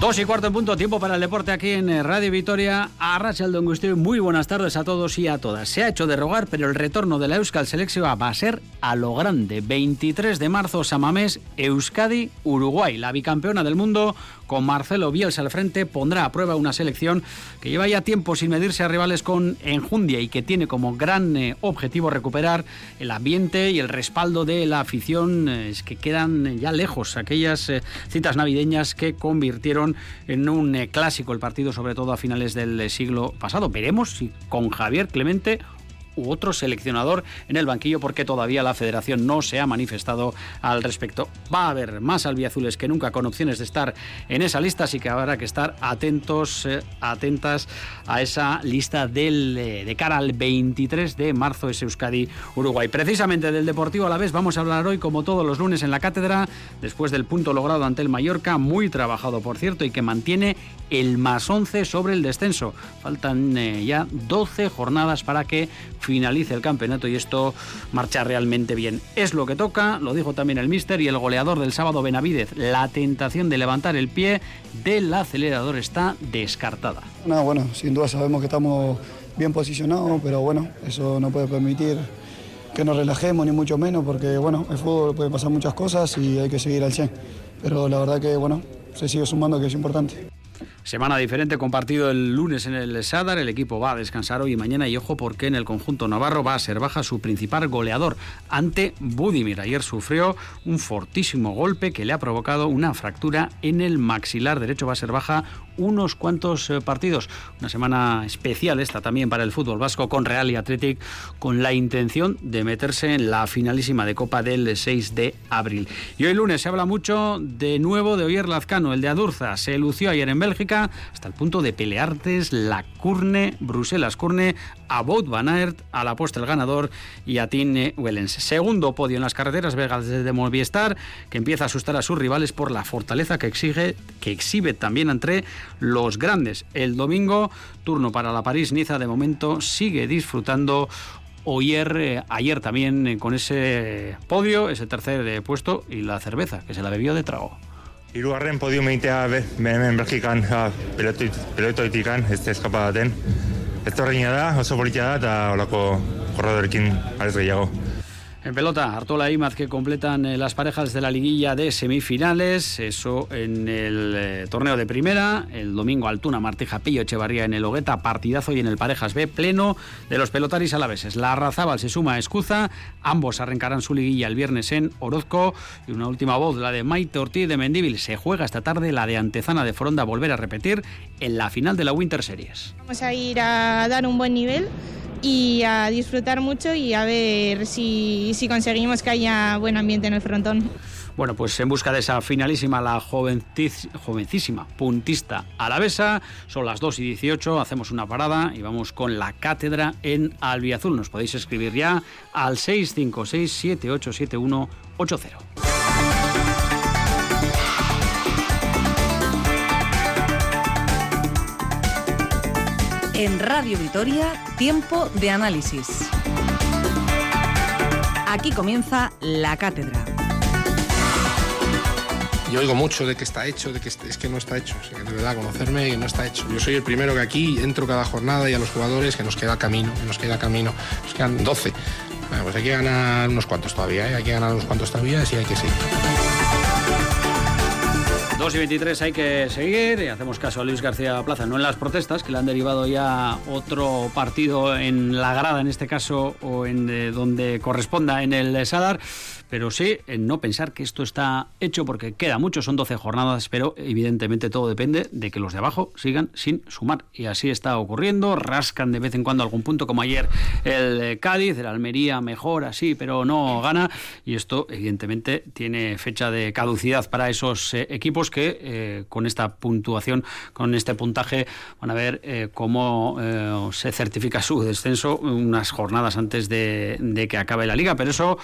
Dos y cuarto en punto, tiempo para el deporte aquí en eh, Radio Vitoria. A Rachel Don muy buenas tardes a todos y a todas. Se ha hecho de rogar, pero el retorno de la Euskal Selección va a ser a lo grande. 23 de marzo, Samamés, Euskadi, Uruguay. La bicampeona del mundo con Marcelo Bielsa al frente, pondrá a prueba una selección que lleva ya tiempo sin medirse a rivales con enjundia y que tiene como gran eh, objetivo recuperar el ambiente y el respaldo de la afición, eh, es que quedan ya lejos aquellas eh, citas navideñas que convirtieron en un clásico el partido, sobre todo a finales del siglo pasado. Veremos si con Javier Clemente u otro seleccionador en el banquillo porque todavía la federación no se ha manifestado al respecto. Va a haber más albiazules que nunca con opciones de estar en esa lista, así que habrá que estar atentos, eh, atentas a esa lista del, eh, de cara al 23 de marzo es Euskadi Uruguay. Precisamente del Deportivo a la vez vamos a hablar hoy como todos los lunes en la cátedra, después del punto logrado ante el Mallorca, muy trabajado por cierto y que mantiene el más 11 sobre el descenso. Faltan eh, ya 12 jornadas para que finalice el campeonato y esto marcha realmente bien. Es lo que toca, lo dijo también el míster y el goleador del sábado Benavidez. La tentación de levantar el pie del acelerador está descartada. No, bueno, sin duda sabemos que estamos bien posicionados, pero bueno, eso no puede permitir que nos relajemos ni mucho menos porque bueno, el fútbol puede pasar muchas cosas y hay que seguir al 100. Pero la verdad que bueno, se sigue sumando que es importante. Semana diferente compartido el lunes en el Sadar. El equipo va a descansar hoy y mañana y ojo porque en el conjunto navarro va a ser baja su principal goleador ante Budimir. Ayer sufrió un fortísimo golpe que le ha provocado una fractura en el maxilar derecho. Va a ser baja unos cuantos eh, partidos. Una semana especial esta también para el fútbol vasco con Real y Athletic con la intención de meterse en la finalísima de Copa del 6 de abril. Y hoy lunes se habla mucho de nuevo de Oyer Lazcano, el de Adurza. Se lució ayer en Bélgica hasta el punto de peleartes la Curne, Bruselas-Curne, a Bout Van Aert, a la puesta el ganador y a Tine Wellens. Segundo podio en las carreteras belgas de Movistar, que empieza a asustar a sus rivales por la fortaleza que, exige, que exhibe también entre los grandes. El domingo, turno para la París-Niza, de momento sigue disfrutando Oyer, eh, ayer también eh, con ese podio, ese tercer eh, puesto y la cerveza, que se la bebió de trago. Hirugarren podium egitea hemen Belgikan pelotoitikan, ez da eskapa daten. Ez da, oso politia da, eta olako korradorekin arez gehiago. En pelota, Artola e Imaz que completan eh, las parejas de la liguilla de semifinales, eso en el eh, torneo de primera, el domingo Altuna, Martija, Pillo, Echevarría en el Hogueta, partidazo y en el Parejas B, pleno de los pelotaris alaveses. La Arrazábal se suma a Escuza, ambos arrancarán su liguilla el viernes en Orozco. Y una última voz, la de Maite Ortiz de Mendíbil, se juega esta tarde la de Antezana de Foronda, volver a repetir en la final de la Winter Series. Vamos a ir a dar un buen nivel y a disfrutar mucho y a ver si, si conseguimos que haya buen ambiente en el frontón. Bueno, pues en busca de esa finalísima, la jovencísima puntista alavesa, son las 2 y 18, hacemos una parada y vamos con la cátedra en Albiazul. Nos podéis escribir ya al 656 787180. En Radio Vitoria, tiempo de análisis. Aquí comienza la cátedra. Yo oigo mucho de que está hecho, de que es que no está hecho. O de verdad, conocerme no está hecho. Yo soy el primero que aquí entro cada jornada y a los jugadores que nos queda camino, que nos queda camino. Nos quedan 12. Bueno, pues hay que ganar unos cuantos todavía, ¿eh? hay que ganar unos cuantos todavía y hay que seguir. 2 y 23 hay que seguir y hacemos caso a Luis García Plaza, no en las protestas, que le han derivado ya otro partido en la grada, en este caso, o en eh, donde corresponda en el Sadar, pero sí en no pensar que esto está hecho porque queda mucho, son 12 jornadas, pero evidentemente todo depende de que los de abajo sigan sin sumar. Y así está ocurriendo, rascan de vez en cuando algún punto, como ayer el eh, Cádiz, el Almería mejor así, pero no gana. Y esto evidentemente tiene fecha de caducidad para esos eh, equipos que eh, con esta puntuación, con este puntaje, van a ver cómo se certifica su descenso unas jornadas antes de que acabe la liga. Pero eso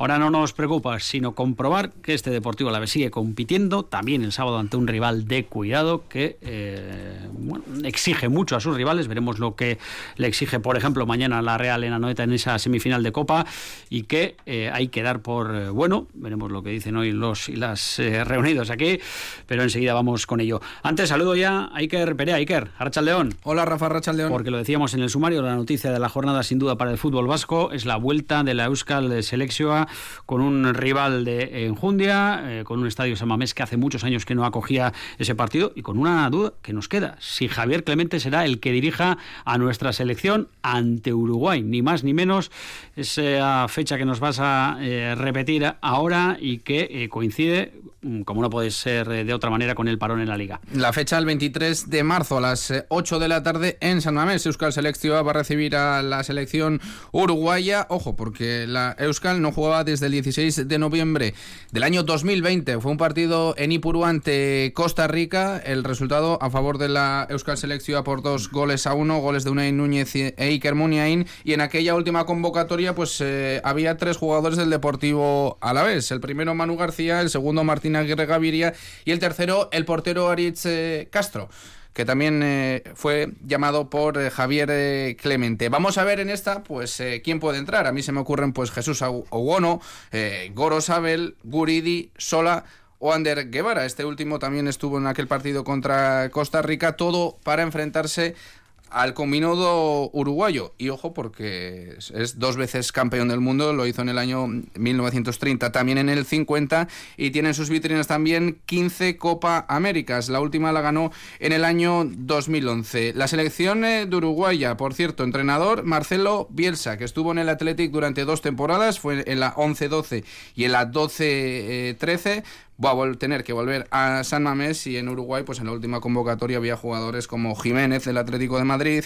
Ahora no nos preocupa, sino comprobar que este Deportivo la sigue compitiendo también el sábado ante un rival de cuidado que eh, exige mucho a sus rivales. Veremos lo que le exige, por ejemplo, mañana la Real en Anoeta en esa semifinal de Copa y que eh, hay que dar por eh, bueno. Veremos lo que dicen hoy los y las reunidos aquí, pero enseguida vamos con ello. Antes saludo ya a Iker Perea. Iker, León. Hola Rafa León. Porque lo decíamos en el sumario, la noticia de la jornada sin duda para el fútbol vasco es la vuelta de la Euskal de Selexioa con un rival de Enjundia, con un estadio Samamés que hace muchos años que no acogía ese partido y con una duda que nos queda, si Javier Clemente será el que dirija a nuestra selección ante Uruguay, ni más ni menos, esa fecha que nos vas a eh, repetir ahora y que eh, coincide como no puede ser eh, de otra manera, con el parón en la liga. La fecha el 23 de marzo a las 8 eh, de la tarde en San Mamés. Euskal Selección va a recibir a la selección uruguaya. Ojo, porque la Euskal no jugaba desde el 16 de noviembre del año 2020. Fue un partido en Ipurú ante Costa Rica. El resultado a favor de la Euskal Selección por dos goles a uno, goles de Unai Núñez e Iker Muniain. Y en aquella última convocatoria, pues eh, había tres jugadores del Deportivo a la vez. El primero Manu García, el segundo Martín Gaviria y el tercero el portero Aritz eh, Castro que también eh, fue llamado por eh, Javier Clemente. Vamos a ver en esta, pues, quién puede entrar. A mí se me ocurren, pues, Jesús Ogono, Goro Sabel, Guridi, Sola o Ander Guevara. Este último también estuvo en aquel partido contra Costa Rica, todo para enfrentarse al combinado uruguayo. Y ojo, porque es dos veces campeón del mundo, lo hizo en el año 1930, también en el 50, y tiene en sus vitrinas también 15 Copa Américas. La última la ganó en el año 2011. La selección eh, de Uruguaya, por cierto, entrenador Marcelo Bielsa, que estuvo en el Athletic durante dos temporadas, fue en la 11-12 y en la 12-13 va a tener que volver a San Mamés y en Uruguay, pues en la última convocatoria había jugadores como Jiménez del Atlético de Madrid,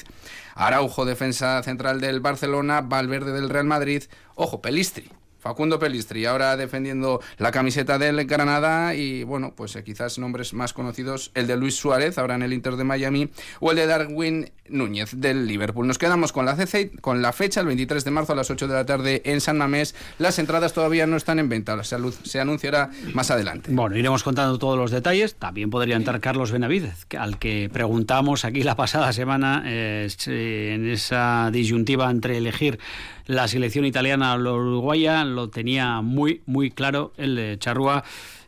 Araujo, defensa central del Barcelona, Valverde del Real Madrid, ojo, Pelistri, Facundo Pelistri, ahora defendiendo la camiseta del Granada y bueno, pues eh, quizás nombres más conocidos, el de Luis Suárez, ahora en el Inter de Miami, o el de Darwin Núñez del Liverpool. Nos quedamos con la, CC, con la fecha, el 23 de marzo a las 8 de la tarde en San Mamés. Las entradas todavía no están en venta, se, se anunciará más adelante. Bueno, iremos contando todos los detalles. También podría entrar Carlos Benavidez, al que preguntamos aquí la pasada semana eh, en esa disyuntiva entre elegir la selección italiana la uruguaya, lo tenía muy, muy claro el Charrúa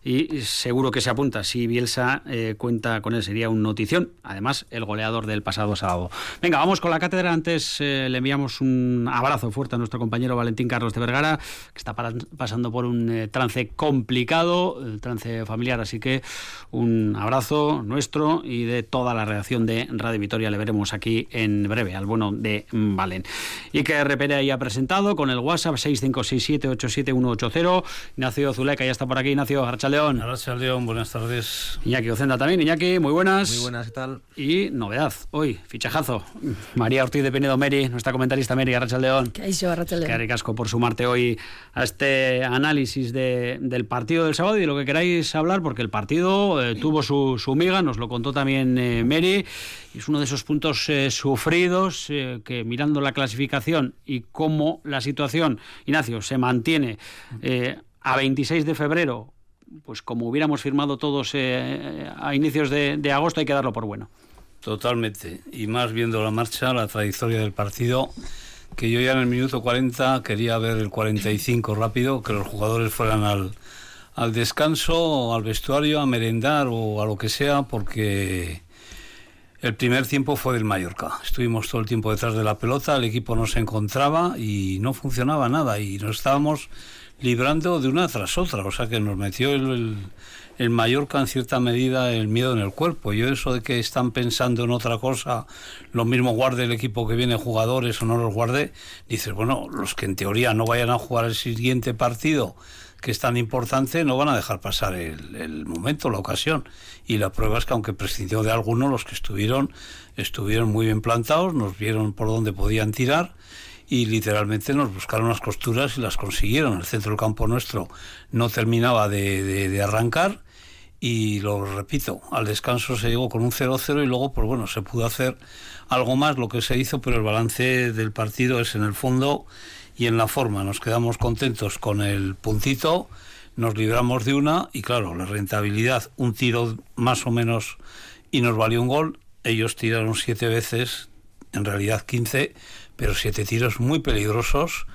y seguro que se apunta. Si Bielsa eh, cuenta con él, sería un notición. Además, el goleador del pasado sábado. Venga, vamos con la cátedra. Antes eh, le enviamos un abrazo fuerte a nuestro compañero Valentín Carlos de Vergara, que está pasando por un eh, trance complicado, el trance familiar. Así que un abrazo nuestro y de toda la redacción de Radio Vitoria. Le veremos aquí en breve, al bueno de Valen. Y que Repere ya ha presentado con el WhatsApp 657-87180. Ignacio Zuleca ya está por aquí. Ignacio Archale León. Gracias, León. Buenas tardes. Iñaki Ocenda también. Iñaki, muy buenas. Muy buenas, ¿qué tal? Y novedad, hoy, fichajazo. María Ortiz de Penedo Meri, nuestra comentarista Meri, Arracha León. ¿Qué hizo Arracha León? Qué ricasco por sumarte hoy a este análisis de, del partido del sábado y lo que queráis hablar, porque el partido eh, tuvo su, su, miga, nos lo contó también eh, Mary, y es uno de esos puntos eh, sufridos que mirando la clasificación y cómo la situación, Ignacio, se mantiene a 26 de febrero pues como hubiéramos firmado todos eh, a inicios de, agosto, hay que darlo por bueno. Totalmente. Y más viendo la marcha, la trayectoria del partido, que yo ya en el minuto 40 quería ver el 45 rápido, que los jugadores fueran al, al descanso, al vestuario, a merendar o a lo que sea, porque el primer tiempo fue del Mallorca. Estuvimos todo el tiempo detrás de la pelota, el equipo no se encontraba y no funcionaba nada y no estábamos librando de una tras otra, o sea que nos metió el, el, Mallorca en cierta medida el miedo en el cuerpo. Yo eso de que están pensando en otra cosa, lo mismo guarde el equipo que viene jugadores o no los guarde, dices, bueno, los que en teoría no vayan a jugar el siguiente partido, que es tan importante, no van a dejar pasar el, el momento, la ocasión. Y la prueba es que aunque prescindió de algunos, los que estuvieron, estuvieron muy bien plantados, nos vieron por dónde podían tirar y literalmente nos buscaron las costuras y las consiguieron. El centro del campo nuestro no terminaba de, arrancar y lo repito, al descanso se llegó con un 0-0 y luego, pues bueno, se pudo hacer algo más lo que se hizo, pero el balance del partido es en el fondo y en la forma nos quedamos contentos con el puntito, nos libramos de una y claro, la rentabilidad, un tiro más o menos y nos valió un gol. Ellos tiraron siete veces, en realidad 15, pero siete tiros muy peligrosos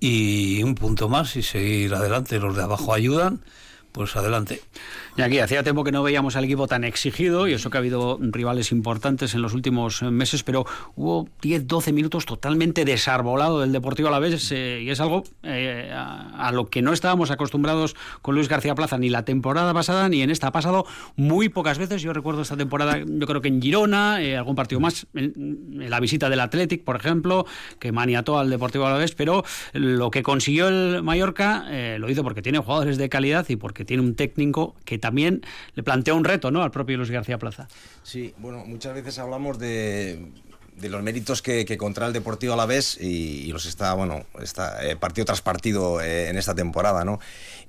y un punto más y seguir adelante. Los de abajo ayudan, pues adelante. Y aquí hacía tiempo que no veíamos al equipo tan exigido y eso que ha habido rivales importantes en los últimos meses, pero hubo 10-12 minutos totalmente desarbolado del Deportivo a la vez y es algo eh, a, lo que no estábamos acostumbrados con Luis García Plaza ni la temporada pasada ni en esta. Ha pasado muy pocas veces. Yo recuerdo esta temporada, yo creo que en Girona, eh, algún partido más, en, la visita del Athletic, por ejemplo, que maniató al Deportivo a la vez, pero lo que consiguió el Mallorca eh, lo hizo porque tiene jugadores de calidad y porque tiene un técnico que también le plantea un reto ¿no? al propio Luis García Plaza. Sí, bueno, muchas veces hablamos de, los méritos que, que contra el Deportivo a la vez y, los está, bueno, está eh, partido tras partido eh, en esta temporada, ¿no?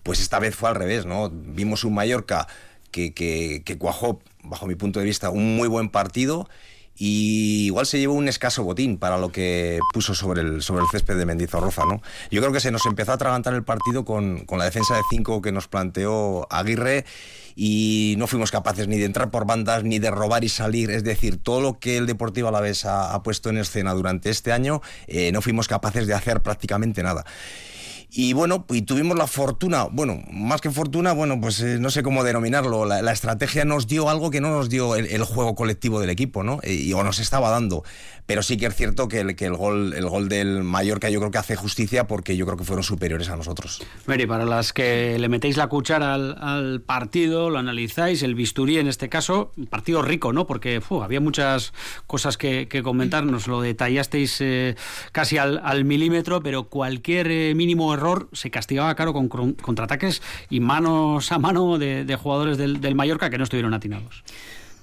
Pues esta vez fue al revés, ¿no? Vimos un Mallorca que, que, que cuajó, bajo mi punto de vista, un muy buen partido y igual se llevó un escaso botín para lo que puso sobre el, sobre el césped de Mendizorroza, ¿no? Yo creo que se nos empezó a atragantar el partido con, con la defensa de cinco que nos planteó Aguirre y no fuimos capaces ni de entrar por bandas ni de robar y salir. Es decir, todo lo que el Deportivo Alavés ha, ha puesto en escena durante este año, eh, no fuimos capaces de hacer prácticamente nada. Y bueno, y tuvimos la fortuna, bueno, más que fortuna, bueno, pues eh, no sé cómo denominarlo, la, estrategia nos dio algo que no nos dio el, juego colectivo del equipo, ¿no? Y, o nos estaba dando. Pero sí que es cierto que el, que el, gol, el gol del Mallorca yo creo que hace justicia porque yo creo que fueron superiores a nosotros. Mary, para las que le metéis la cuchara al, partido, lo analizáis, el bisturí en este caso, partido rico, ¿no? Porque había muchas cosas que, comentar, nos lo detallasteis eh, casi al, milímetro, pero cualquier eh, mínimo error se castigaba claro con contraataques y manos a mano de, jugadores del, Mallorca que no estuvieron atinados.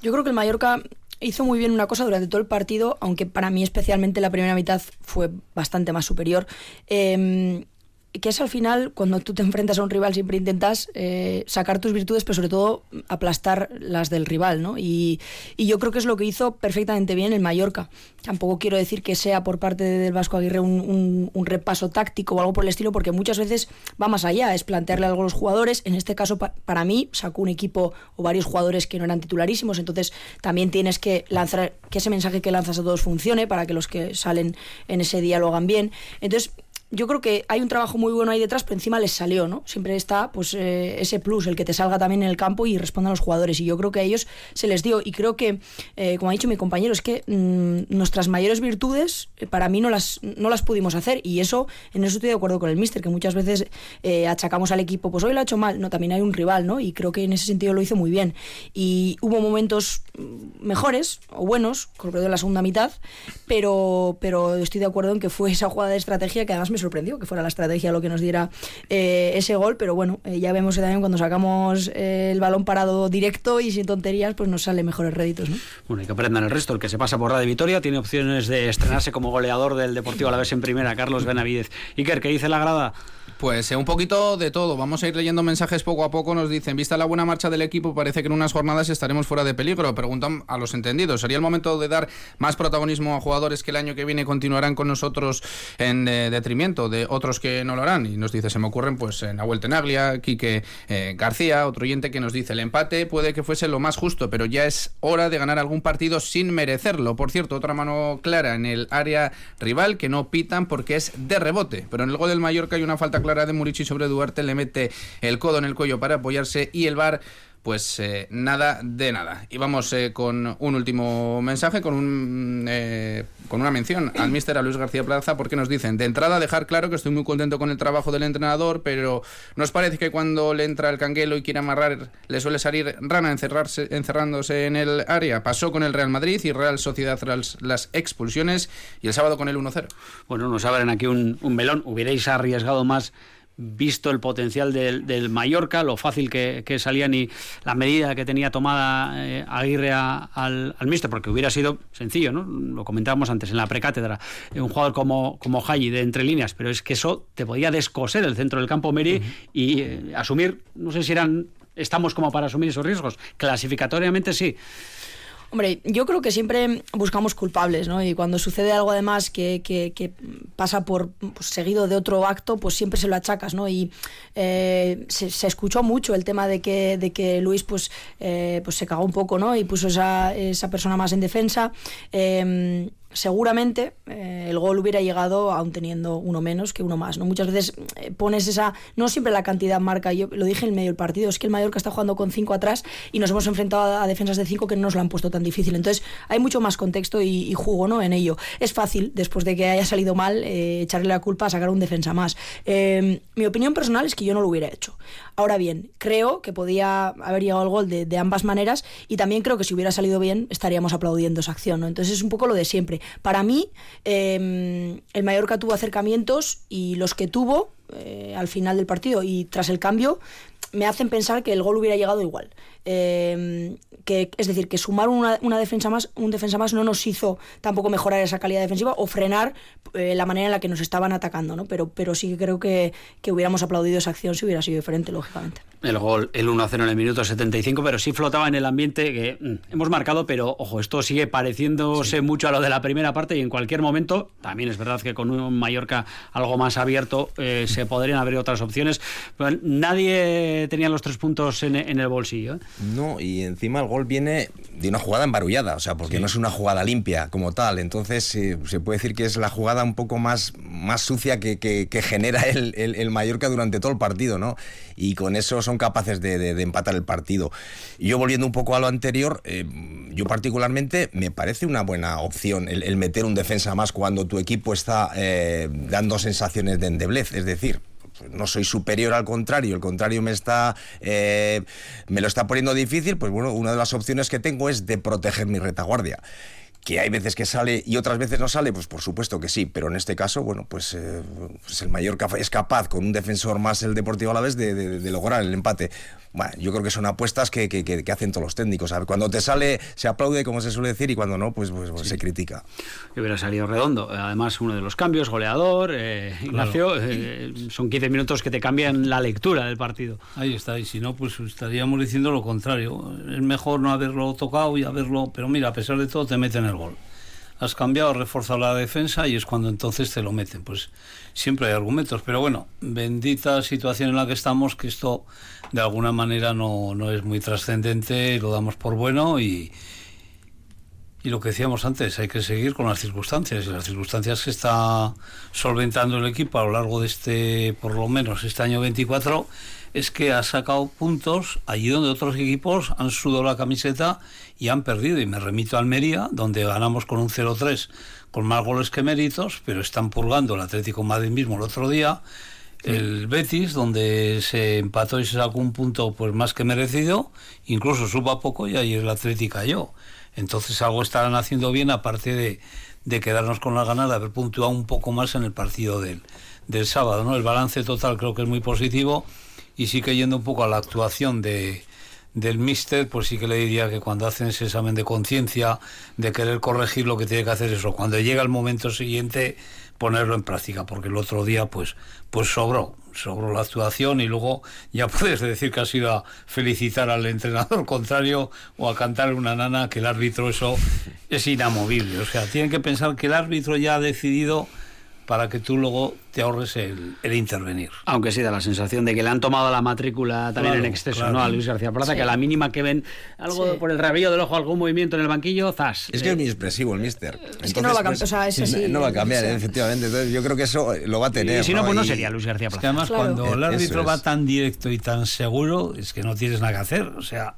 Yo creo que el Mallorca hizo muy bien una cosa durante todo el partido, aunque para mí especialmente la primera mitad fue bastante más superior. Eh, que es al final cuando tú te enfrentas a un rival siempre intentas eh, sacar tus virtudes, pero sobre todo aplastar las del rival, ¿no? Y, yo creo que es lo que hizo perfectamente bien el Mallorca. Tampoco quiero decir que sea por parte del Vasco Aguirre un, repaso táctico o algo por el estilo, porque muchas veces va más allá, es plantearle algo a los jugadores. En este caso, para mí, sacó un equipo o varios jugadores que no eran titularísimos, entonces también tienes que lanzar, que ese mensaje que lanzas a todos funcione para que los que salen en ese día lo hagan bien. Entonces, yo creo que hay un trabajo muy bueno ahí detrás, pero encima les salió, ¿no? Siempre está pues eh, ese plus, el que te salga también en el campo y responda a los jugadores. Y yo creo que a ellos se les dio. Y creo que, eh, como ha dicho mi compañero, es que mm, nuestras mayores virtudes eh, para mí no las, no las pudimos hacer. Y eso, en eso estoy de acuerdo con el mister, que muchas veces achacamos al equipo, pues hoy lo ha hecho mal. No, también hay un rival, ¿no? Y creo que en ese sentido lo hizo muy bien. Y hubo momentos mm, mejores o buenos, con de la segunda mitad, pero, pero estoy de acuerdo en que fue esa jugada de estrategia que además me sorprendió que fuera la estrategia lo que nos diera eh, ese gol, pero bueno, eh, ya vemos también cuando sacamos eh, el balón parado directo y sin tonterías, pues nos sale mejores réditos. ¿no? Bueno, y que aprendan el resto. El que se pasa por Radio Vitoria tiene opciones de estrenarse como goleador del Deportivo a la vez en primera, Carlos Benavidez. Iker, ¿qué dice la grada? Pues un poquito de todo. Vamos a ir leyendo mensajes poco a poco. Nos dicen, vista la buena marcha del equipo, parece que en unas jornadas estaremos fuera de peligro. Preguntan a los entendidos. ¿Sería el momento de dar más protagonismo a jugadores que el año que viene continuarán con nosotros en detrimento de otros que no lo harán? Y nos dice, se me ocurren pues Nahuel Tenaglia, Quique eh, García, otro oyente que nos dice, el empate puede que fuese lo más justo, pero ya es hora de ganar algún partido sin merecerlo. Por cierto, otra mano clara en el área rival que no pitan porque es de rebote. Pero en el gol del Mallorca hay una falta clara de Murici sobre Duarte, le mete el codo en el cuello para apoyarse y el bar pues eh, nada de nada. Y vamos eh, con un último mensaje, con, un, eh, con una mención al míster, a Luis García Plaza, porque nos dicen, de entrada dejar claro que estoy muy contento con el trabajo del entrenador, pero ¿nos parece que cuando le entra el canguelo y quiere amarrar, le suele salir rana encerrarse, encerrándose en el área? Pasó con el Real Madrid y Real Sociedad tras las expulsiones y el sábado con el 1-0. Bueno, nos abren aquí un melón. Hubierais arriesgado más visto el potencial del, Mallorca, lo fácil que, salían y la medida que tenía tomada eh, Aguirre al, al mister, porque hubiera sido sencillo, ¿no? Lo comentábamos antes en la precátedra, un jugador como, como de entre líneas, pero es que eso te podía descoser el centro del campo Meri y eh, asumir, no sé si eran, estamos como para asumir esos riesgos, clasificatoriamente sí. Hombre, yo creo que siempre buscamos culpables, ¿no? Y cuando sucede algo además que, que, que pasa por pues, seguido de otro acto, pues siempre se lo achacas, ¿no? Y eh, se, se, escuchó mucho el tema de que, de que Luis pues, eh, pues se cagó un poco, ¿no? Y puso esa, esa persona más en defensa. Eh, seguramente eh, el gol hubiera llegado aún teniendo uno menos que uno más. ¿no? Muchas veces eh, pones esa, no siempre la cantidad marca, yo lo dije en medio del partido, es que el Mallorca está jugando con cinco atrás y nos hemos enfrentado a, defensas de cinco que no nos lo han puesto tan difícil. Entonces hay mucho más contexto y, y jugo ¿no? en ello. Es fácil, después de que haya salido mal, eh, echarle la culpa a sacar un defensa más. Eh, mi opinión personal es que yo no lo hubiera hecho. Ahora bien, creo que podía haber llegado el gol de, de ambas maneras y también creo que si hubiera salido bien estaríamos aplaudiendo esa acción. ¿no? Entonces es un poco lo de siempre. Para mí, eh, el Mallorca tuvo acercamientos y los que tuvo eh, al final del partido y tras el cambio me hacen pensar que el gol hubiera llegado igual. Eh, que, es decir, que sumar una, una, defensa más, un defensa más no nos hizo tampoco mejorar esa calidad defensiva o frenar eh, la manera en la que nos estaban atacando, ¿no? Pero, pero sí que creo que, que hubiéramos aplaudido esa acción si hubiera sido diferente, lógicamente. El gol, el 1-0 en el minuto 75, pero sí flotaba en el ambiente que mm, hemos marcado, pero ojo, esto sigue pareciéndose sí. mucho a lo de la primera parte y en cualquier momento, también es verdad que con un Mallorca algo más abierto eh, se podrían abrir otras opciones. Pero nadie tenía los tres puntos en, en el bolsillo. ¿eh? No, y encima el gol viene de una jugada embarullada, o sea, porque sí. no es una jugada limpia como tal. Entonces eh, se puede decir que es la jugada un poco más, más sucia que, que, que genera el, el, el, Mallorca durante todo el partido, ¿no? Y con eso son capaces de, de, empatar el partido. Yo volviendo un poco a lo anterior, eh, yo particularmente me parece una buena opción el, el, meter un defensa más cuando tu equipo está eh, dando sensaciones de endeblez, es decir, no soy superior al contrario, el contrario me está eh, me lo está poniendo difícil, pues bueno, una de las opciones que tengo es de proteger mi retaguardia que hay veces que sale y otras veces no sale, pues por supuesto que sí, pero en este caso, bueno, pues, eh, pues el Mallorca es capaz con un defensor más el Deportivo a la vez de, de, de, lograr el empate. Bueno, yo creo que son apuestas que, que, que, hacen todos los técnicos. ¿sabes? Cuando te sale se aplaude, como se suele decir, y cuando no, pues, pues, pues sí. se critica. Que hubiera salido redondo. Además, uno de los cambios, goleador, eh, Ignacio, claro. eh, son 15 minutos que te cambian la lectura del partido. Ahí está, y si no, pues estaríamos diciendo lo contrario. Es mejor no haberlo tocado y haberlo, pero mira, a pesar de todo te meten el gol has cambiado, reforzado la defensa y es cuando entonces te lo meten. Pues siempre hay argumentos, pero bueno, bendita situación en la que estamos, que esto de alguna manera no, no es muy trascendente, lo damos por bueno y, y lo que decíamos antes, hay que seguir con las circunstancias y las circunstancias que está solventando el equipo a lo largo de este, por lo menos este año 24, es que ha sacado puntos allí donde otros equipos han sudado la camiseta y han perdido. Y me remito a Almería, donde ganamos con un 0-3, con más goles que méritos, pero están purgando el Atlético Madrid mismo el otro día. El Betis, donde se empató y se sacó un punto pues más que merecido, incluso suba poco y ayer el Atlético cayó. Entonces algo estarán haciendo bien, aparte de, de quedarnos con la ganas de haber puntuado un poco más en el partido del, del sábado. ¿no? El balance total creo que es muy positivo y sí que yendo un poco a la actuación de, del míster, pues sí que le diría que cuando hacen ese examen de conciencia, de querer corregir lo que tiene que hacer eso, cuando llega el momento siguiente, ponerlo en práctica, porque el otro día pues, pues sobró, sobró la actuación y luego ya puedes decir que ha sido a felicitar al entrenador contrario o a cantar una nana que el árbitro eso es inamovible, o sea, tienen que pensar que el árbitro ya ha decidido para que tú luego te ahorres el, el, intervenir. Aunque sí da la sensación de que le han tomado la matrícula también claro, en exceso, claro. ¿no? A Luis García Plaza, sí. que a la mínima que ven algo sí. por el rabillo del ojo, algún movimiento en el banquillo, zas. Es que es muy expresivo el mister. Entonces, es que no va a cambiar, pues, o sea, sí. No va a cambiar, efectivamente. Entonces yo creo que eso lo va a tener. Y si no, pues no sería Luis García Plaza. Es que además claro. cuando el árbitro va tan directo y tan seguro, es que no tienes nada que hacer. O sea,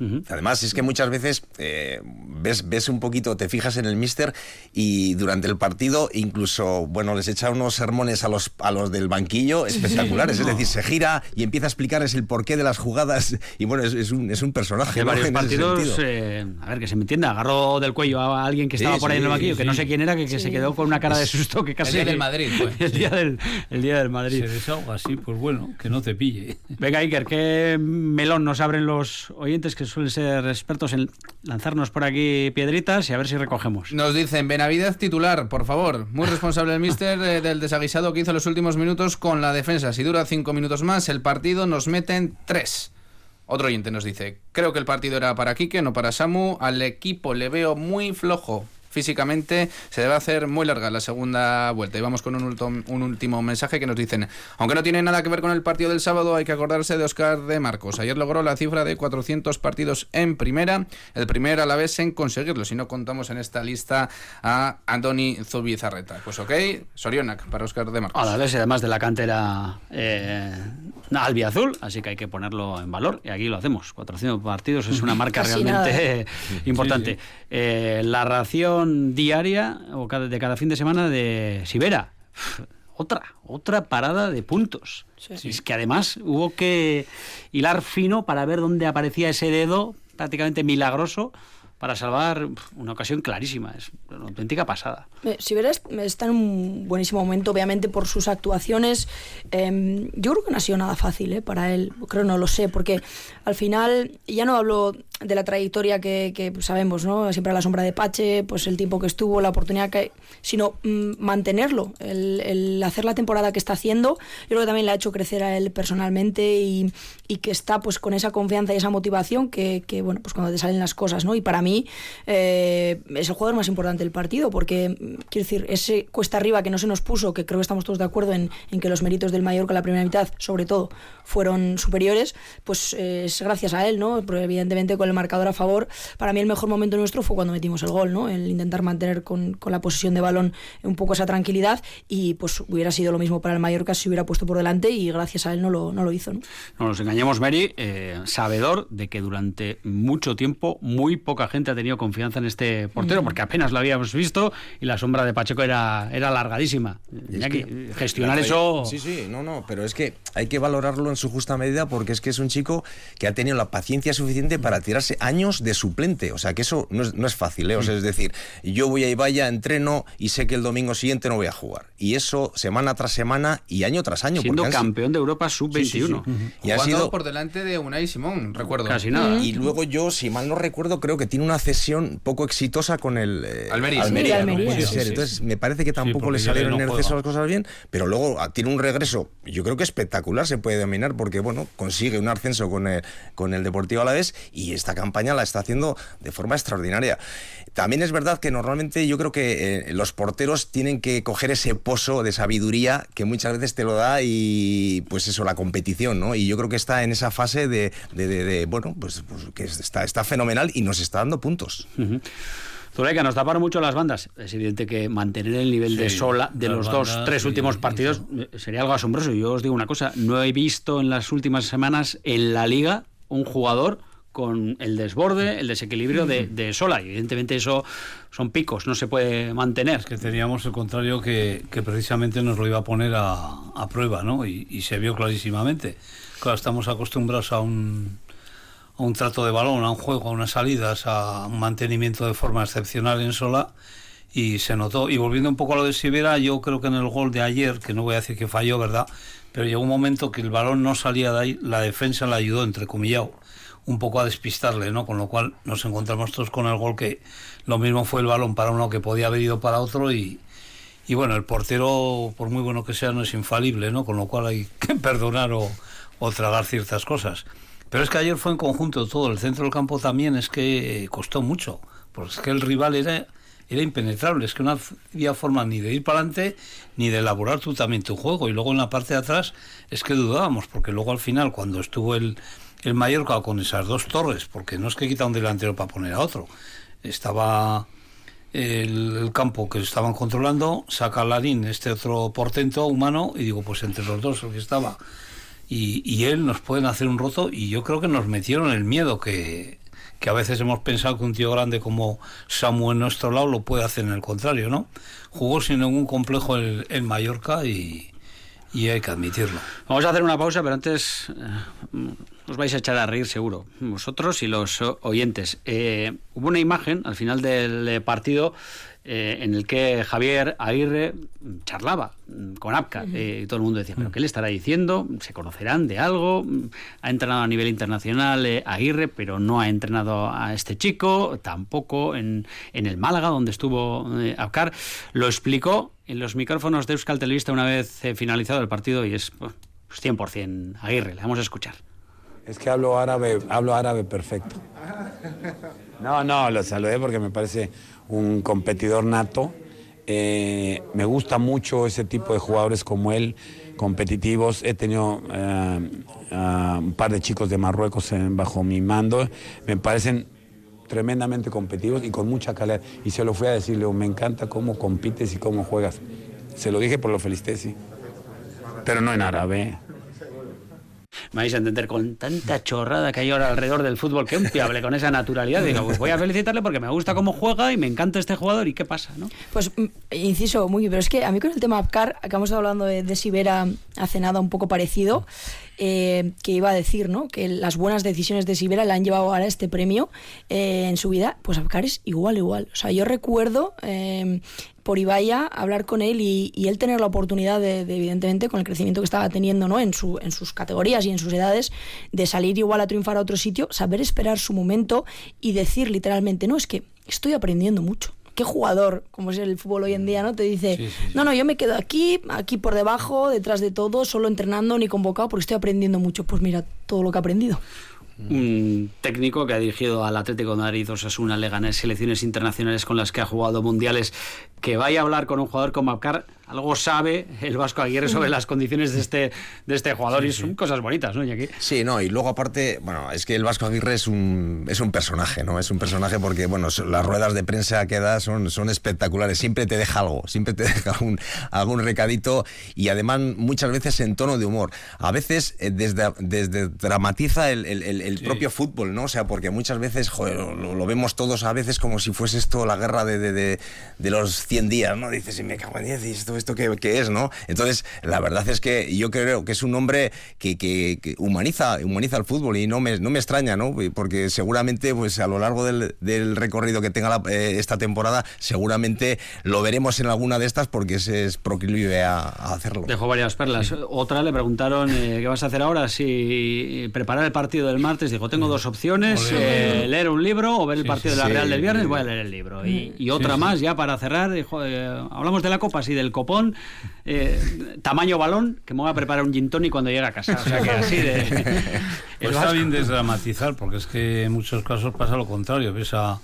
Uh -huh. Además, es que muchas veces eh, ves, ves un poquito, te fijas en el mister y durante el partido incluso, bueno, les echa unos sermones a los, a los del banquillo espectaculares. Sí, no. Es decir, se gira y empieza a explicarles el porqué de las jugadas y bueno, es, es un, es un personaje. En ¿no? varios en partidos, eh, a ver, que se me entienda, agarró del cuello a alguien que estaba sí, por ahí sí, en el banquillo, que no sé quién era, que, que se quedó con una cara de susto que casi... El día del Madrid, pues. el, día del, el día del Madrid. Se desahoga así, pues bueno, que no te pille. Venga, Iker, ¿qué melón nos abren los oyentes que suelen ser expertos en lanzarnos por aquí piedritas y a ver si recogemos. Nos dicen, Benavidez titular, por favor. Muy responsable el míster eh, del desaguisado que hizo los últimos minutos con la defensa. Si dura cinco minutos más, el partido nos meten tres. Otro oyente nos dice, creo que el partido era para Quique, no para Samu. Al equipo le veo muy flojo físicamente se debe hacer muy larga la segunda vuelta. Y vamos con un, un, último mensaje que nos dicen, aunque no tiene nada que ver con el partido del sábado, hay que acordarse de Oscar de Marcos. Ayer logró la cifra de 400 partidos en primera, el primer a la vez en conseguirlo, si no contamos en esta lista a Antoni Zubizarreta. Pues ok, Sorionak para Oscar de Marcos. A la vez, además de la cantera eh, albiazul, así que hay que ponerlo en valor y aquí lo hacemos. 400 partidos es una marca realmente importante. Eh, la ración diaria o de cada fin de semana de Sibera. Otra, otra parada de puntos. Es que además hubo que hilar fino para ver dónde aparecía ese dedo prácticamente milagroso para salvar una ocasión clarísima. Es una auténtica pasada. Eh, Sibera está en un buenísimo momento, obviamente, por sus actuaciones. Em, yo creo que no ha sido nada fácil eh, para él. Creo no lo sé, porque al final, ya no hablo de la trayectoria que, pues, sabemos, ¿no? Siempre a la sombra de Pache, pues el tiempo que estuvo, la oportunidad que... sino mm, mantenerlo, el, hacer la temporada que está haciendo, yo creo que también le ha hecho crecer a él personalmente y, que está pues con esa confianza y esa motivación que, bueno, pues cuando te salen las cosas, ¿no? Y para mí eh, es el jugador más importante del partido, porque, quiero decir, ese cuesta arriba que no se nos puso, que creo que estamos todos de acuerdo en, que los méritos del Mallorca la primera mitad, sobre todo, fueron superiores, pues eh, es gracias a él, ¿no? Pero evidentemente con el marcador a favor, para mí el mejor momento nuestro fue cuando metimos el gol, ¿no? El intentar mantener con, con la posesión de balón un poco esa tranquilidad y pues hubiera sido lo mismo para el Mallorca si hubiera puesto por delante y gracias a él no lo, no lo hizo, ¿no? No nos engañemos, Mary, eh, sabedor de que durante mucho tiempo muy poca gente ha tenido confianza en este portero, mm. porque apenas lo habíamos visto y la sombra de Pacheco era, era largadísima. que, gestionar eso... Sí, sí, no, no, pero es que hay que valorarlo en su justa medida porque es que es un chico que ha tenido la paciencia suficiente para tirarse años de suplente. O sea, que eso no es, no es fácil. ¿eh? O sea, es decir, yo voy a Ibaya, entreno y sé que el domingo siguiente no voy a jugar. Y eso semana tras semana y año tras año. Siendo campeón de Europa sub-21. Y ha sido por delante de Unai Simón, recuerdo. Casi nada. Y luego yo, si mal no recuerdo, creo que tiene una cesión poco exitosa con el eh, Almería. Almería, Entonces, me parece que tampoco le salieron en exceso las cosas bien, pero luego ah, tiene un regreso, yo creo que espectacular, se puede dominar, porque bueno, consigue un ascenso con el, con el Deportivo Alavés y esta campaña la está haciendo de forma extraordinaria. También es verdad que normalmente yo creo que eh, los porteros tienen que coger ese pozo de sabiduría que muchas veces te lo da y pues eso, la competición, ¿no? Y yo creo que está en esa fase de, de, bueno, pues, pues, que está, está fenomenal y nos está dando puntos. Zuleika, nos taparon mucho las bandas. Es evidente que mantener el nivel de sola de los dos, tres últimos partidos eh, sería algo asombroso. Yo os digo una cosa, no he visto en las últimas semanas en la liga un jugador con el desborde, el desequilibrio de, Sola. Y evidentemente eso son picos, no se puede mantener. que teníamos el contrario que, precisamente nos lo iba a poner a, prueba, ¿no? Y, se vio clarísimamente. Claro, estamos acostumbrados a un, a un trato de balón, a un juego, a unas salidas, a un mantenimiento de forma excepcional en Sola y se notó. Y volviendo un poco a lo de Sibera, yo creo que en el gol de ayer, que no voy a decir que falló, ¿verdad? Pero llegó un momento que el balón no salía de ahí, la defensa le ayudó, entre comillado un poco a despistarle, ¿no? Con lo cual nos encontramos todos con el gol que lo mismo fue el balón para uno que podía haber ido para otro y, y bueno, el portero, por muy bueno que sea, no es infalible, ¿no? Con lo cual hay que perdonar o, o tragar ciertas cosas. Pero es que ayer fue en conjunto todo, el centro del campo también es que costó mucho, porque es que el rival era, era impenetrable, es que no había forma ni de ir para adelante ni de elaborar tú también tu juego. Y luego en la parte de atrás es que dudábamos, porque luego al final, cuando estuvo el, el Mallorca con esas dos torres, porque no es que quita un delantero para poner a otro. Estaba el, campo que estaban controlando, saca Larín, este otro portento humano, y digo, pues entre los dos el que estaba y, él nos pueden hacer un roto, y yo creo que nos metieron el miedo que, que a veces hemos pensado que un tío grande como Samu en nuestro lado lo puede hacer en el contrario, ¿no? Jugó sin ningún complejo el, el Mallorca y, y hay que admitirlo. Vamos a hacer una pausa, pero antes eh, os vais a echar a reír seguro, vosotros y los oyentes. Eh, hubo una imagen al final del eh, partido en el que Javier Aguirre charlaba con Apca y todo el mundo decía, ¿pero qué le estará diciendo? ¿Se conocerán de algo? Ha entrenado a nivel internacional Aguirre, pero no ha entrenado a este chico, tampoco en, en el Málaga, donde estuvo Apcar. Lo explicó en los micrófonos de Euskal Televista una vez finalizado el partido y es 100% pues, Aguirre. Le vamos a escuchar. Es que hablo árabe, hablo árabe perfecto. No, no, lo saludé porque me parece un competidor nato. Eh, me gusta mucho ese tipo de jugadores como él, competitivos. He tenido eh, a un par de chicos de Marruecos en- bajo mi mando. Me parecen tremendamente competitivos y con mucha calidad. Y se lo fui a decirle, me encanta cómo compites y cómo juegas. Se lo dije por lo felicité, sí. Pero no en árabe. Me vais a entender con tanta chorrada que hay ahora alrededor del fútbol que un hable con esa naturalidad. Digo, pues voy a felicitarle porque me gusta cómo juega y me encanta este jugador. ¿Y qué pasa? ¿no? Pues mm, inciso, muy pero es que a mí con el tema Apcar, acabamos hablando de, de Sibera hace nada un poco parecido, eh, que iba a decir, ¿no? Que las buenas decisiones de Sibera le han llevado ahora este premio eh, en su vida. Pues Apcar es igual, igual. O sea, yo recuerdo eh, por Ibaya hablar con él y, y él tener la oportunidad de, de, evidentemente, con el crecimiento que estaba teniendo, ¿no? En, su, en sus categorías y en sus edades, de salir igual a triunfar a otro sitio, saber esperar su momento y decir literalmente, no, es que estoy aprendiendo mucho qué jugador, como es el fútbol hoy en día, ¿no? Te dice, sí, sí, sí. no, no, yo me quedo aquí, aquí por debajo, detrás de todo, solo entrenando ni convocado porque estoy aprendiendo mucho. Pues mira, todo lo que he aprendido. Un técnico que ha dirigido al Atlético de Madrid, Osasuna, Leganés, selecciones internacionales con las que ha jugado mundiales, que vaya a hablar con un jugador como Apcar, algo sabe el Vasco Aguirre sobre las condiciones de este, de este jugador sí, y son sí. cosas bonitas, ¿no, Iñaki? Sí, no, y luego aparte, bueno, es que el Vasco Aguirre es un, es un personaje, ¿no? Es un personaje porque, bueno, las ruedas de prensa que da son, son espectaculares, siempre te deja algo, siempre te deja un, algún recadito y además muchas veces en tono de humor. A veces eh, desde, desde dramatiza el, el, el, el sí. propio fútbol, ¿no? O sea, porque muchas veces, joder, lo, lo, vemos todos a veces como si fuese esto la guerra de, de, de, de los 100 días, ¿no? Dices, y me cago en 10, y esto, esto qué, qué, es, ¿no? Entonces, la verdad es que yo creo que es un hombre que, que, que humaniza, humaniza el fútbol y no me, no me extraña, ¿no? Porque seguramente, pues a lo largo del, del recorrido que tenga la, eh, esta temporada, seguramente lo veremos en alguna de estas porque es, es proclive a, a, hacerlo. Dejó varias perlas. Otra le preguntaron, eh, ¿qué vas a hacer ahora? Si preparar el partido del martes, dijo, tengo dos opciones, eh, leer un libro o ver el partido sí, de la Real del viernes, voy a leer el libro. Y, y otra más, ya para cerrar, eh, hablamos de la Copa, sí, del copón, eh, tamaño balón, que me voy a preparar un gin tonic cuando llegue a casa. O sea que así de... pues está bien desdramatizar, porque es que en muchos casos pasa lo contrario, ves a, a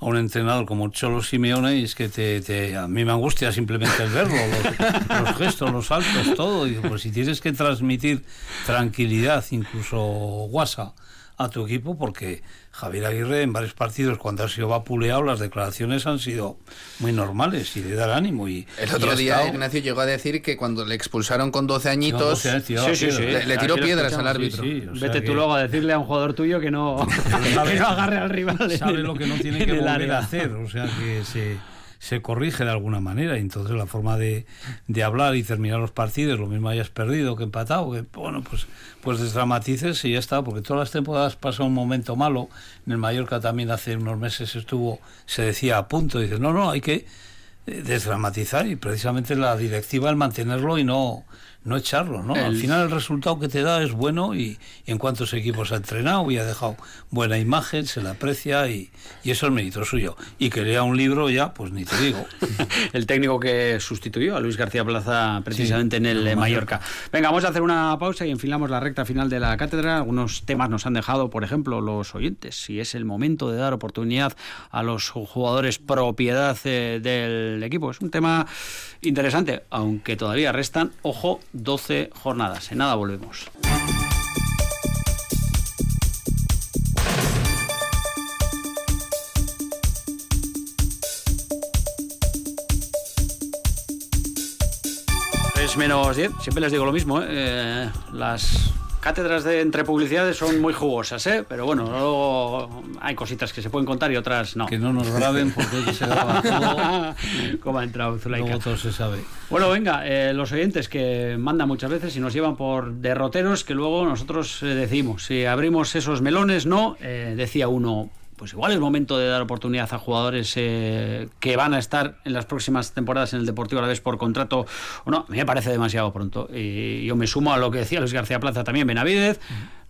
un entrenador como Cholo Simeone y es que te, te, a mí me angustia simplemente el verlo, los, los gestos, los saltos, todo. Y pues si tienes que transmitir tranquilidad, incluso guasa, a tu equipo, porque Javier Aguirre en varios partidos cuando ha sido vapuleado las declaraciones han sido muy normales y le da ánimo y el otro y día estado... Ignacio llegó a decir que cuando le expulsaron con 12 añitos no, 12 años, sí, sí, sí. le, le, tiró piedras al árbitro sí, sí. O sea vete que... tú luego a decirle a un jugador tuyo que no, que no agarre al rival sabe lo que no tiene que volver a hacer o sea que se se corrige de alguna manera. Y entonces la forma de, de, hablar y terminar los partidos, lo mismo hayas perdido que empatado, que bueno, pues, pues desdramatices y ya está, porque todas las temporadas pasa un momento malo. En el Mallorca también hace unos meses estuvo, se decía a punto, y dices, no, no, hay que desdramatizar y precisamente la directiva el mantenerlo y no no echarlo, ¿no? El... Al final el resultado que te da es bueno y, y, en cuantos equipos ha entrenado y ha dejado buena imagen, se le aprecia y, y, eso es mérito suyo. Y que lea un libro ya, pues ni te digo. el técnico que sustituyó a Luis García Plaza precisamente sí, en el Mallorca. Mallorca. Venga, vamos a hacer una pausa y enfilamos la recta final de la cátedra. Algunos temas nos han dejado, por ejemplo, los oyentes. Si es el momento de dar oportunidad a los jugadores propiedad eh, del equipo. Es un tema interesante, aunque todavía restan, ojo, 12 jornadas. En nada volvemos. Es menos 10, siempre les digo lo mismo, ¿eh? Eh, las cátedras de entre publicidades son muy jugosas, ¿eh? pero bueno, luego hay cositas que se pueden contar y otras no. Que no nos graben porque se graba todo. ¿Cómo ha entrado Zulaika? Luego todo se sabe. Bueno, venga, eh, los oyentes que mandan muchas veces y nos llevan por derroteros que luego nosotros eh, decimos, si abrimos esos melones, no, eh, decía uno, pues igual es momento de dar oportunidad a jugadores eh, que van a estar en las próximas temporadas en el Deportivo a la vez por contrato o no, a mí me parece demasiado pronto. Y yo me sumo a lo que decía Luis García Plaza también, Benavidez.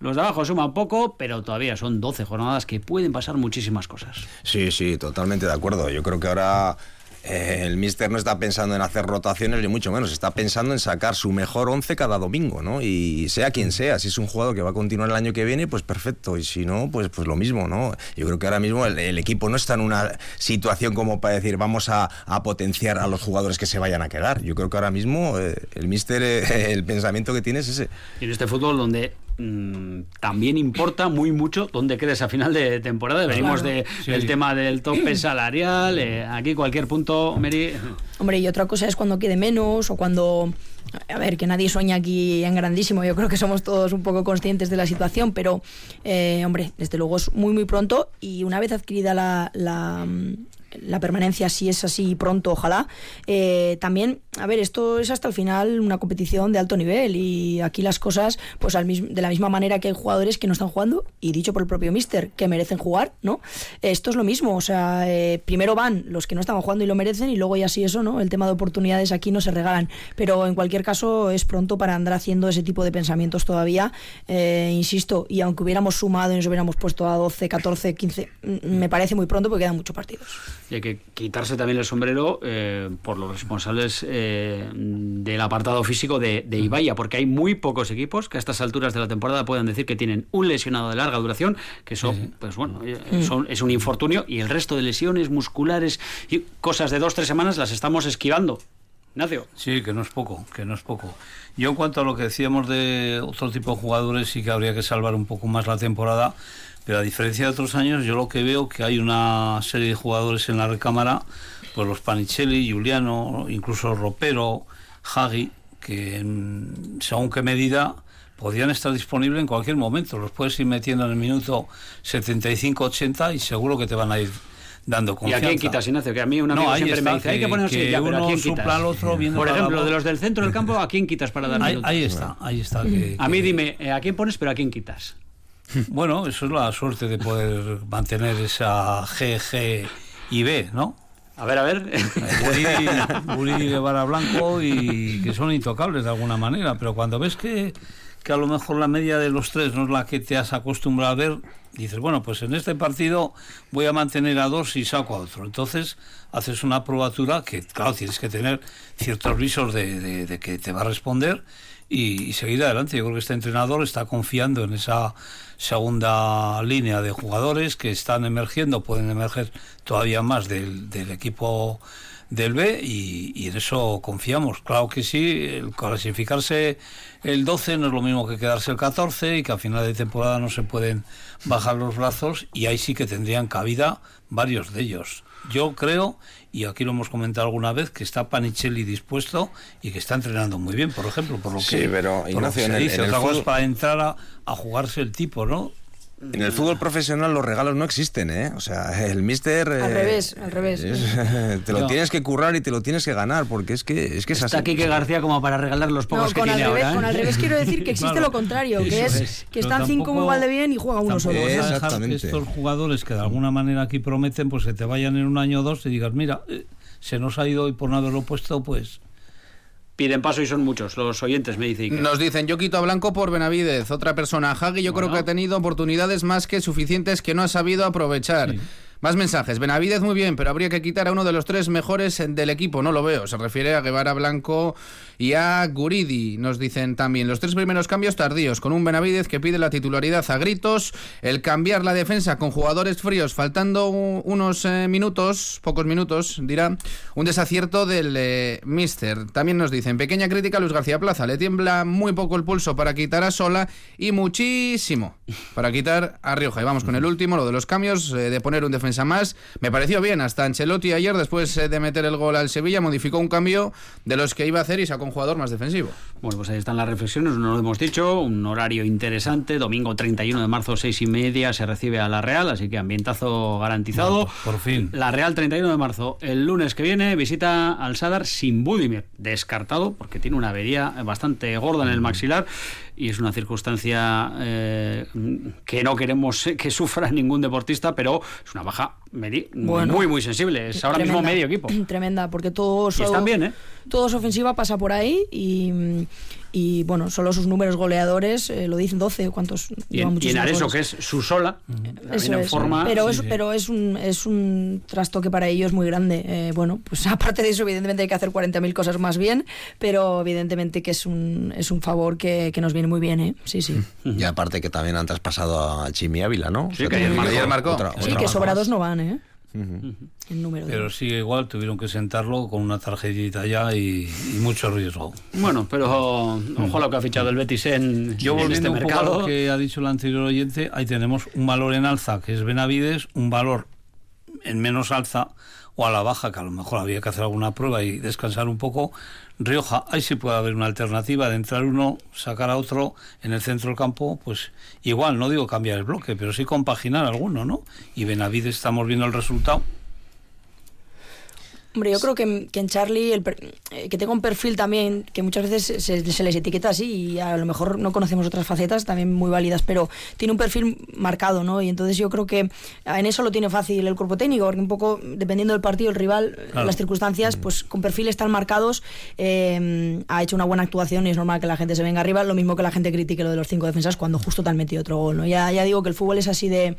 Los de abajo suman poco, pero todavía son 12 jornadas que pueden pasar muchísimas cosas. Sí, sí, totalmente de acuerdo. Yo creo que ahora eh, el míster no está pensando en hacer rotaciones ni mucho menos, está pensando en sacar su mejor once cada domingo, ¿no? Y sea quien sea, si es un jugador que va a continuar el año que viene, pues perfecto, y si no, pues, pues lo mismo, ¿no? Yo creo que ahora mismo el, equipo no está en una situación como para decir vamos a, potenciar a los jugadores que se vayan a quedar. Yo creo que ahora mismo eh, el míster, eh, el pensamiento que tiene es ese. En este fútbol donde Mm, también importa muy mucho dónde quedes a final de temporada. Venimos de, del tema del tope salarial, eh, aquí cualquier punto, Mary. Hombre, y otra cosa es cuando quede menos o cuando a ver, que nadie sueña aquí en grandísimo, yo creo que somos todos un poco conscientes de la situación, pero, eh, hombre, desde luego es muy, muy pronto y una vez adquirida la, la permanencia, si es así pronto, ojalá. Eh, también, a ver, esto es hasta el final una competición de alto nivel y aquí las cosas, pues al de la misma manera que hay jugadores que no están jugando y dicho por el propio mister que merecen jugar, ¿no? Esto es lo mismo, o sea, eh, primero van los que no estaban jugando y lo merecen y luego ya sí eso, ¿no? El tema de oportunidades aquí no se regalan, pero en cualquier caso es pronto para andar haciendo ese tipo de pensamientos todavía, eh, insisto, y aunque hubiéramos sumado y nos hubiéramos puesto a 12, 14, 15, me parece muy pronto porque quedan muchos partidos y hay que quitarse también el sombrero eh, por los responsables eh, del apartado físico de, de Ibaya, porque hay muy pocos equipos que a estas alturas de la temporada puedan decir que tienen un lesionado de larga duración, que eso, pues bueno, eh, son, es un infortunio, y el resto de lesiones musculares y cosas de dos, tres semanas las estamos esquivando. Ignacio. Sí, que no es poco, que no es poco. Yo en cuanto a lo que decíamos de otro tipo de jugadores, sí que habría que salvar un poco más la temporada pero a diferencia de otros años, yo lo que veo que hay una serie de jugadores en la recámara, pues los Panicelli, Juliano, incluso Ropero, Hagi, que según qué medida podrían estar disponibles en cualquier momento. Los puedes ir metiendo en el minuto 75-80 y seguro que te van a ir dando confianza. ¿Y a quién quitas, Ignacio? Que a mí un amigo siempre me dice, hay que ponerse ya, pero ¿a quién quitas? Al otro Por ejemplo, de los del centro del campo, ¿a quién quitas para dar ahí, ahí está, ahí está. a mí dime, eh, ¿a quién pones, pero a quién quitas? Bueno, eso es la suerte de poder mantener esa G, G y B, ¿no? A ver, a ver. Guridi, Guevara Blanco y que son intocables de alguna manera, pero cuando ves que, que a lo mejor la media de los tres no es la que te has acostumbrado a ver, dices, bueno, pues en este partido voy a mantener a dos y saco a otro. Entonces haces una probatura que, claro, tienes que tener ciertos visos de, de, que te va a responder y, y, seguir adelante. Yo creo que este entrenador está confiando en esa segunda línea de jugadores que están emergiendo, pueden emerger todavía más del, del equipo del B y, en eso confiamos. Claro que sí, el clasificarse el 12 no es lo mismo que quedarse el 14 y que a final de temporada no se pueden bajar los brazos y ahí sí que tendrían cabida varios de ellos. Yo creo, y aquí lo hemos comentado alguna vez, que está Panicelli dispuesto y que está entrenando muy bien, por ejemplo, por lo que, sí, pero, se dice. Otra cosa es para entrar a, a jugarse el tipo, ¿no? En el fútbol profesional los regalos no existen, ¿eh? O sea, el mister... Al eh, revés, al revés. te lo tienes que currar y te lo tienes que ganar, porque es que es, que es Está aquí que García como para regalar los pocos que tiene ahora. ¿eh? Con al revés quiero decir que existe lo contrario, que es, que están cinco igual de bien y juega uno solo. Exactamente. Que estos jugadores que de alguna manera aquí prometen, pues que te vayan en un año o dos y digas, mira, eh, se nos ha ido y por no haberlo puesto, pues piden paso y son muchos los oyentes, me dicen. Nos dicen, yo quito a Blanco por Benavidez. Otra persona, Hagi, yo creo que ha tenido oportunidades más que suficientes que no ha sabido aprovechar. Más mensajes. Benavidez muy bien, pero habría que quitar a uno de los tres mejores del equipo. No lo veo. Se refiere a Guevara Blanco y a Guridi. Nos dicen también los tres primeros cambios tardíos, con un Benavidez que pide la titularidad a gritos, el cambiar la defensa con jugadores fríos, faltando unos eh, minutos, pocos minutos, dirá, un desacierto del eh, Mister. También nos dicen, pequeña crítica a Luis García Plaza. Le tiembla muy poco el pulso para quitar a Sola y muchísimo para quitar a Rioja. Y vamos con el último, lo de los cambios, eh, de poner un defensa más. Me pareció bien, hasta Ancelotti ayer, después eh, de meter el gol al Sevilla, modificó un cambio de los que iba a hacer y sacó un jugador más defensivo. Bueno, pues ahí están las reflexiones, no lo hemos dicho, un horario interesante, domingo 31 de marzo, seis y media, se recibe a la Real, así que ambientazo garantizado. por fin. La Real 31 de marzo, el lunes que viene, visita al Sadar sin Budimir, descartado, porque tiene una avería bastante gorda en el maxilar y es una circunstancia eh, que no queremos que sufra ningún deportista, pero es una baja Bueno. muy, muy sensible. Es ahora mismo Tremenda. medio equipo. Tremenda, porque todo Y su, están bien, ¿eh? todo su ofensiva pasa por ahí y, y, bueno, solo sus números goleadores eh, lo dicen 12, ¿cuántos? Y llevan en, y en Areso, goles. que es su sola, Eso en es. forma. pero Sí, es, sí. pero es un es un trastoque para ellos muy grande. Eh, bueno, pues aparte de eso, evidentemente hay que hacer 40.000 cosas más bien, pero evidentemente que es un, es un favor que, que nos viene muy bien, ¿eh? Sí, sí. Y aparte que también han traspasado a Chimi Ávila, ¿no? Sí, que ayer también marcó. Ayer marcó. otra- Sí, otra que sobrados más. no van, ¿eh? Ujú. En número de Pero sí, igual tuvieron que sentarlo con una tarjetita ya y, y mucho riesgo. Bueno, pero ojo a lo que ha fichado el Betis en, Yo en este un poco a mercado. lo que ha dicho el anterior oyente, ahí tenemos un valor en alza que es Benavides, un valor en menos alza o a la baja, que a lo mejor había que hacer alguna prueba y descansar un poco. Rioja, ahí sí puede haber una alternativa de entrar uno, sacar a otro en el centro del campo, pues igual, no digo cambiar el bloque, pero sí compaginar alguno, ¿no? Y Benavides estamos viendo el resultado. Hombre, yo creo que, que en Charlie, el eh, que tenga un perfil también, que muchas veces se, se les etiqueta así y a lo mejor no conocemos otras facetas también muy válidas, pero tiene un perfil marcado, ¿no? Y entonces yo creo que en eso lo tiene fácil el cuerpo técnico, porque un poco dependiendo del partido, el rival, Claro. las circunstancias, pues con perfiles tan marcados, eh, ha hecho una buena actuación y es normal que la gente se venga arriba, lo mismo que la gente critique lo de los cinco defensas cuando justo te han metido otro gol, ¿no? Ya, ya digo que el fútbol es así de,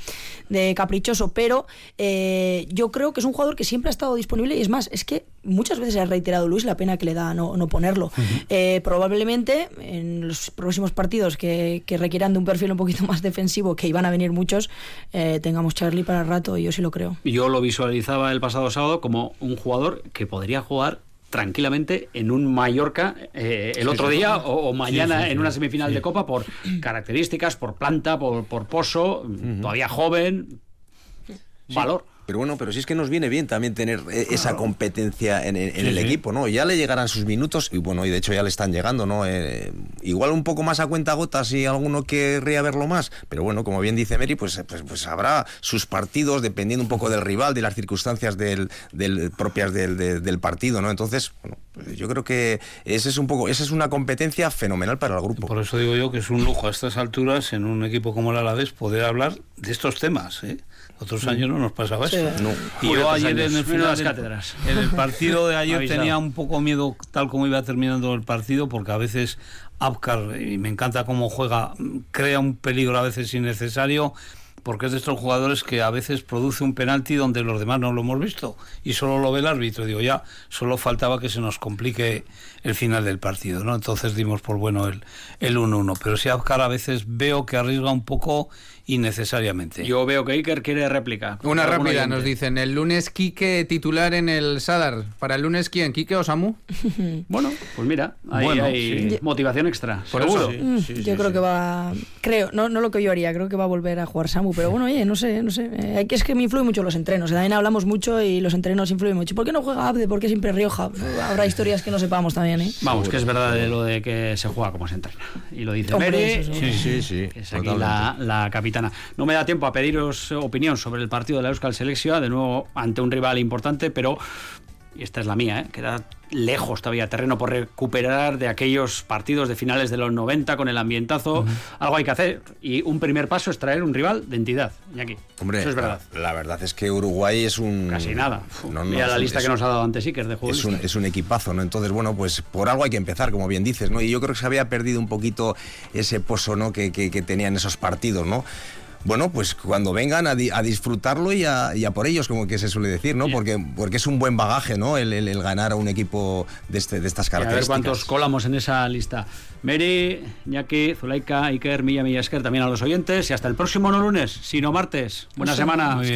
de caprichoso, pero eh, yo creo que es un jugador que siempre ha estado disponible y es más, es que muchas veces ha reiterado Luis la pena que le da no, no ponerlo. Eh, probablemente en los próximos partidos que, que requieran de un perfil un poquito más defensivo, que iban a venir muchos, eh, tengamos Charlie para el rato, y yo sí lo creo. Yo lo visualizaba el pasado sábado como un jugador que podría jugar tranquilamente en un Mallorca eh, el Sí, otro sí. día o, o mañana Sí, sí, sí. en una semifinal de Copa por características, por planta, por, por pozo, todavía joven, valor. Pero bueno, pero si es que nos viene bien también tener eh, esa competencia en, en- en Sí, el sí. equipo, ¿no? Ya le llegarán sus minutos y bueno, y de hecho ya le están llegando, ¿no? Eh, igual un poco más a cuenta gotas si alguno querría verlo más, pero bueno, como bien dice Mary, pues, pues, pues habrá sus partidos dependiendo un poco del rival, de las circunstancias del, del- propias del, de- del partido, ¿no? Entonces, bueno, pues yo creo que ese es un poco, esa es una competencia fenomenal para el grupo. Por eso digo yo que es un lujo a estas alturas en un equipo como el Alavés poder hablar de estos temas. ¿eh? Otros años no nos pasaba Sí. eso. No. Y yo ayer años. en el final cátedras. en el partido de ayer tenía un poco miedo tal como iba terminando el partido porque a veces Apcar, y me encanta cómo juega, crea un peligro a veces innecesario porque es de estos jugadores que a veces produce un penalti donde los demás no lo hemos visto y solo lo ve el árbitro. Digo, ya, solo faltaba que se nos complique el final del partido, ¿no? Entonces dimos por bueno el el 1-1. Pero si Apcar a veces veo que arriesga un poco innecesariamente. Yo veo que Iker quiere réplica. Una rápida, nos dicen, el lunes Quique titular en el Sadar. ¿Para el lunes quién? ¿Quique o Samu? Bueno, pues mira, ahí Bueno, hay sí. motivación extra. Por seguro. eso, Mm, sí, sí, yo creo sí. que va, creo, no, no lo que yo haría, creo que va a volver a jugar Samu, pero bueno, oye, no sé, no sé, eh, hay que- es que me influyen mucho los entrenos, también hablamos mucho y los entrenos influyen mucho. ¿Por qué no juega Abde? ¿Por qué siempre Rioja? Habrá historias que no sepamos también, ¿eh? Vamos, que es verdad de lo de que se juega como se entrena. Y lo dice Hombre, eso seguro. Sí, sí, sí. que es aquí la, la No me da tiempo a pediros opinión sobre el partido de la Euskal Selección, de nuevo ante un rival importante, pero, y esta es la mía, ¿eh? queda lejos todavía terreno por recuperar de aquellos partidos de finales de los 90 con el ambientazo. Algo hay que hacer. Y un primer paso es traer un rival de entidad. Y aquí. Hombre, Eso es verdad. La, la verdad es que Uruguay es un... Casi nada. No, no, Mira la lista es- que nos ha dado antes Iker de Es jugadores. un, es un equipazo, ¿no? Entonces, bueno, pues por algo hay que empezar, como bien dices, ¿no? Y yo creo que se había perdido un poquito ese pozo, ¿no? Que, que, que tenían esos partidos, ¿no? Bueno, pues cuando vengan a, di- a disfrutarlo y a, y a por ellos, como que se suele decir, ¿no? Porque, porque es un buen bagaje, ¿no? El, el- el ganar a un equipo de, este, de estas Y a ver características. cuántos colamos en esa lista. Mary, Ñaki, Zulaika, Iker, Milla, Millasker, también a los oyentes. Y hasta el próximo no lunes, sino martes. Buena Eso. semana. Muy